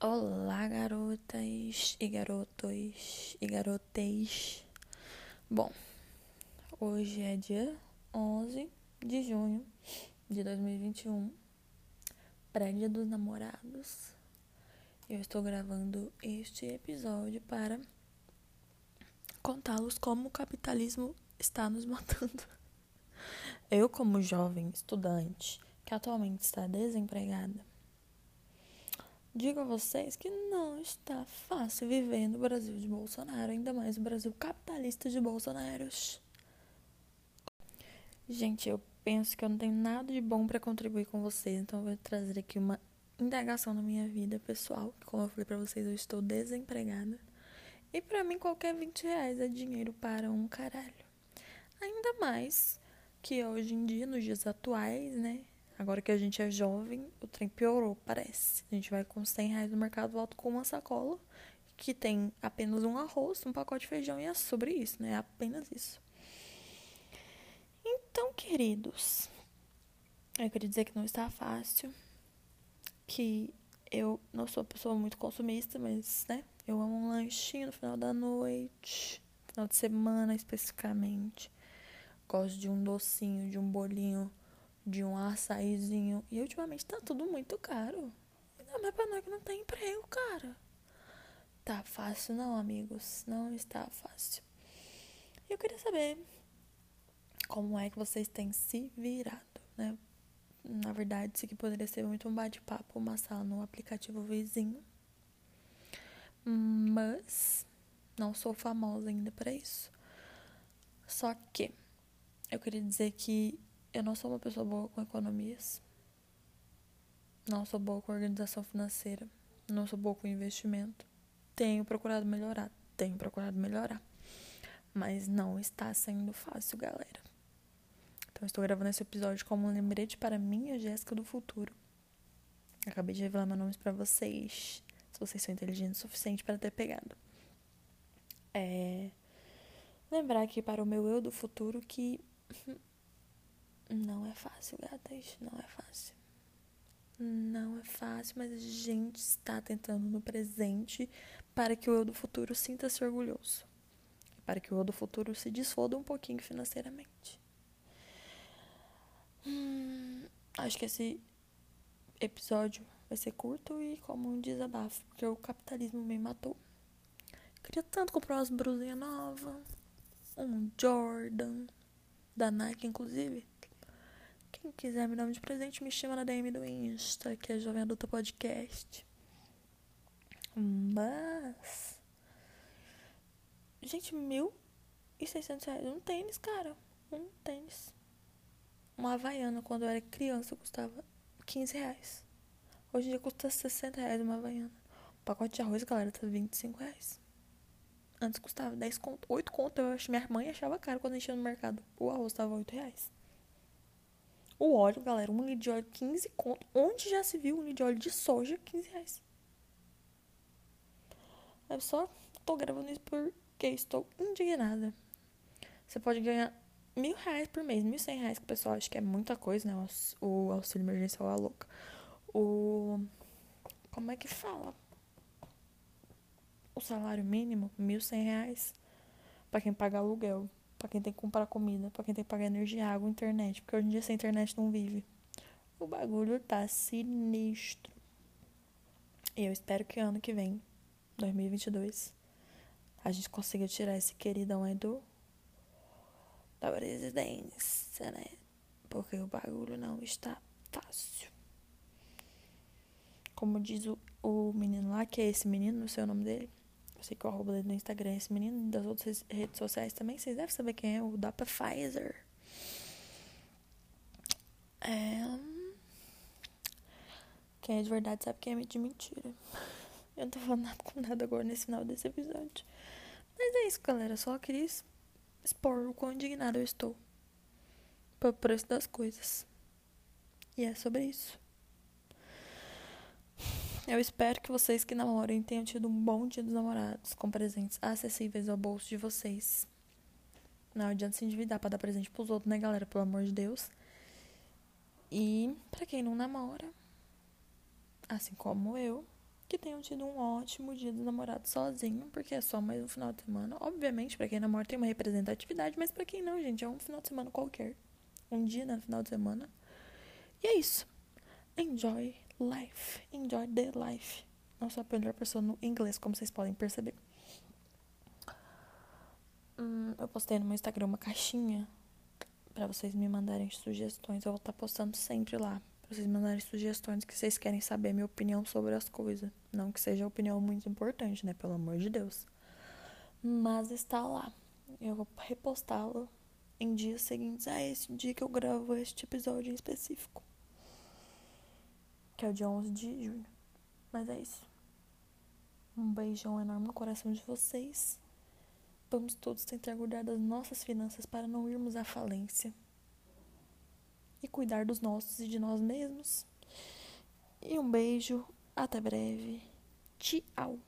Olá, garotas e garotos e garotes. Bom, hoje é dia 11 de junho de 2021, pré-dia dos namorados. Eu estou gravando este episódio para contá-los como o capitalismo está nos matando. Eu, como jovem estudante que atualmente está desempregada, Digo a vocês que não está fácil viver no Brasil de Bolsonaro, ainda mais no Brasil capitalista de Bolsonaros. Gente, eu penso que eu não tenho nada de bom para contribuir com vocês, então eu vou trazer aqui uma indagação na minha vida pessoal. Como eu falei para vocês, eu estou desempregada. E para mim, qualquer 20 reais é dinheiro para um caralho. Ainda mais que hoje em dia, nos dias atuais, né? Agora que a gente é jovem, o trem piorou, parece. A gente vai com 100 reais no mercado, volta com uma sacola que tem apenas um arroz, um pacote de feijão e é sobre isso, né? É apenas isso. Então, queridos, eu queria dizer que não está fácil, que eu não sou uma pessoa muito consumista, mas, né? Eu amo um lanchinho no final da noite, final de semana especificamente. Gosto de um docinho, de um bolinho de um açaizinho. E ultimamente tá tudo muito caro. Ainda mais pra nós que não tem emprego, cara. Tá fácil não, amigos. Não está fácil. Eu queria saber como é que vocês têm se virado, né? Na verdade, isso aqui poderia ser muito um bate-papo, uma sala no aplicativo vizinho. Mas não sou famosa ainda para isso. Só que eu queria dizer que eu não sou uma pessoa boa com economias. Não sou boa com organização financeira. Não sou boa com investimento. Tenho procurado melhorar. Tenho procurado melhorar. Mas não está sendo fácil, galera. Então, estou gravando esse episódio como um lembrete para mim e Jéssica do futuro. Acabei de revelar meus nomes para vocês. Se vocês são inteligentes o suficiente para ter pegado. É. Lembrar aqui para o meu eu do futuro que não é fácil, gatas. Não é fácil. Não é fácil, mas a gente está tentando no presente para que o eu do futuro sinta-se orgulhoso. Para que o eu do futuro se desfoda um pouquinho financeiramente. Hum, acho que esse episódio vai ser curto e como um desabafo, porque o capitalismo me matou. Queria tanto comprar umas brusinhas novas, um Jordan, da Nike, inclusive. Quem quiser me dar um de presente, me chama na DM do Insta, que é Jovem Adulta Podcast. Mas. Gente, mil e seiscentos reais. Um tênis, cara. Um tênis. Uma Havaiana, quando eu era criança, custava 15 reais. Hoje em dia custa 60 reais uma Havaiana. O pacote de arroz, galera, tá 25 reais. Antes custava 10 conto, 8 conto. Eu acho, minha mãe achava caro quando a gente ia no mercado. O arroz tava 8 reais. O óleo, galera, um litro de óleo 15 conto. Onde já se viu um litro de óleo de soja 15 reais? Eu só tô gravando isso porque estou indignada. Você pode ganhar mil reais por mês, mil cem reais, que o pessoal acha que é muita coisa, né? O auxílio emergencial é louca. O. Como é que fala? O salário mínimo, mil cem reais. Pra quem paga aluguel para quem tem que comprar comida, para quem tem que pagar energia, água, internet, porque hoje em dia sem internet não vive. O bagulho tá sinistro. E eu espero que ano que vem, 2022, a gente consiga tirar esse queridão aí do da presidência, né? Porque o bagulho não está fácil. Como diz o, o menino lá, que é esse menino, não sei o nome dele. Sei que o arroba dele no Instagram esse menino, das outras redes sociais também, vocês devem saber quem é, o Dapa Pfizer. É... Quem é de verdade sabe quem é de mentira. Eu não tô falando nada com nada agora nesse final desse episódio. Mas é isso, galera. Só queria expor o quão indignado eu estou pelo preço das coisas. E é sobre isso. Eu espero que vocês que namorem tenham tido um bom dia dos namorados, com presentes acessíveis ao bolso de vocês. Não adianta se endividar para dar presente pros outros, né, galera? Pelo amor de Deus. E para quem não namora, assim como eu, que tenham tido um ótimo dia do namorado sozinho, porque é só mais um final de semana. Obviamente, para quem namora tem uma representatividade, mas para quem não, gente, é um final de semana qualquer. Um dia no final de semana. E é isso. Enjoy life. Enjoy the life. Não sou a melhor pessoa no inglês, como vocês podem perceber. Hum, eu postei no meu Instagram uma caixinha para vocês me mandarem sugestões. Eu vou estar tá postando sempre lá pra vocês mandarem sugestões que vocês querem saber minha opinião sobre as coisas. Não que seja opinião muito importante, né? Pelo amor de Deus. Mas está lá. Eu vou repostá-lo em dias seguintes a esse dia que eu gravo este episódio em específico. Que é o dia 11 de junho. Mas é isso. Um beijão enorme no coração de vocês. Vamos todos tentar cuidar das nossas finanças para não irmos à falência e cuidar dos nossos e de nós mesmos. E um beijo, até breve. Tchau.